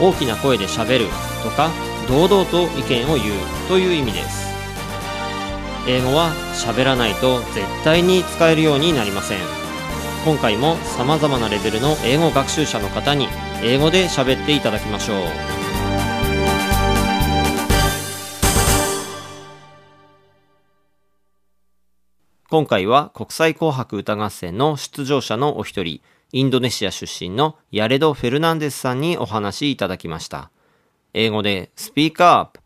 大きな声でしゃべるとか堂々と意見を言うという意味です。英語は喋らないと絶対に使えるようになりません。今回も様々なレベルの英語学習者の方に英語で喋っていただきましょう。今回は国際紅白歌合戦の出場者のお一人、インドネシア出身のヤレド・フェルナンデスさんにお話いただきました。英語でスピーカーアップ。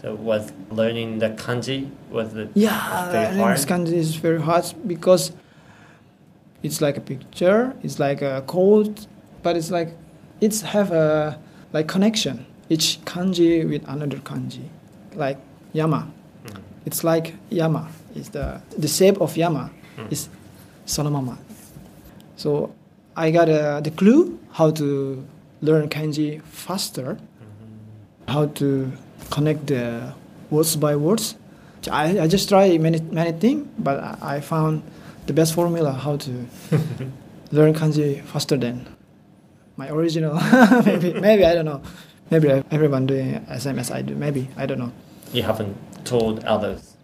So was learning the kanji was the Yeah, very learning hard? kanji is very hard because it's like a picture, it's like a code, but it's like it's have a like connection. Each kanji with another kanji, like yama. Hmm. It's like yama. It's the the shape of yama hmm. is sonomama. So I got uh, the clue how to learn kanji faster, hmm. how to connect the words by words. I, I just try many many things, but I I found the best formula how to learn kanji faster than my original. maybe maybe I don't know. Maybe everyone doing the same as I do. Maybe I don't know. You haven't told others.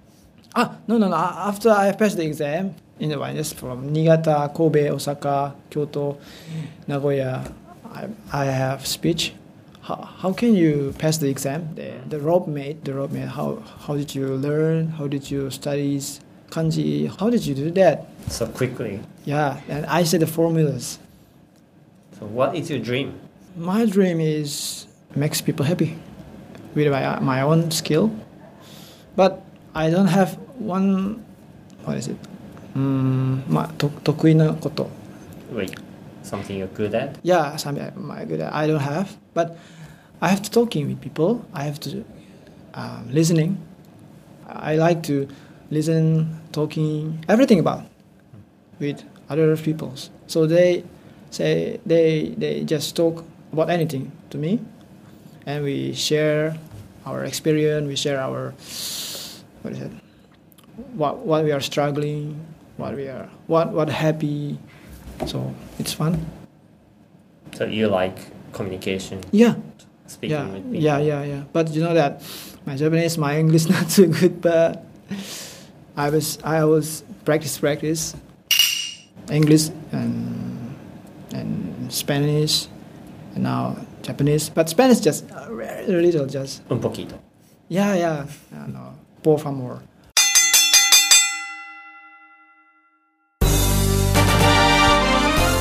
Ah no no no. After I passed the exam in the just from Niigata, Kobe, Osaka, Kyoto, Nagoya, I, I have speech. How, how can you pass the exam? The, the rope mate, the rope mate. How how did you learn? How did you study kanji? How did you do that? So quickly. Yeah, and I said the formulas. So what is your dream? My dream is makes people happy with my, my own skill, but I don't have one. What is it? うんまあ、と得意なこと。 Wait, something you're good at? Yeah, something I good at. I don't have, but I have to talking with people. I have to um, listening. I like to listen, talking, everything about with other people. So they say they they just talk about anything to me, and we share our experience. We share our what is it? What what we are struggling, what we are what what happy. So it's fun. So you like communication, Yeah, speaking yeah, with people? yeah, yeah, yeah. But you know that my Japanese, my English not so good, but I was I was practice practice English and and Spanish now Japanese. But Spanish just a very little, just Un poquito. yeah, yeah. I know, por favor.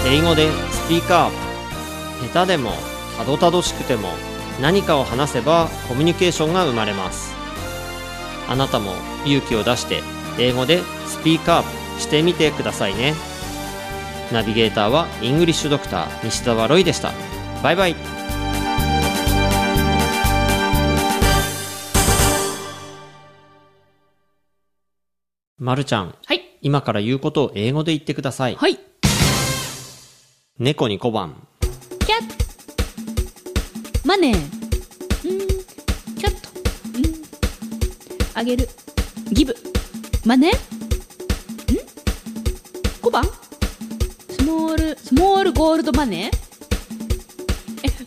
英語でスピーカー下手でもたどたどしくても何かを話せばコミュニケーションが生まれますあなたも勇気を出して英語でスピーカーしてみてくださいねナビゲーターはイングリッシュドクター西澤ロイでしたバイバイまるちゃんはい。今から言うことを英語で言ってくださいはい。猫に小判キャット。マネー。うん。キャット。うん。あげる。ギブ。マネー。ん小判スモール、スモールゴールドマネーえ、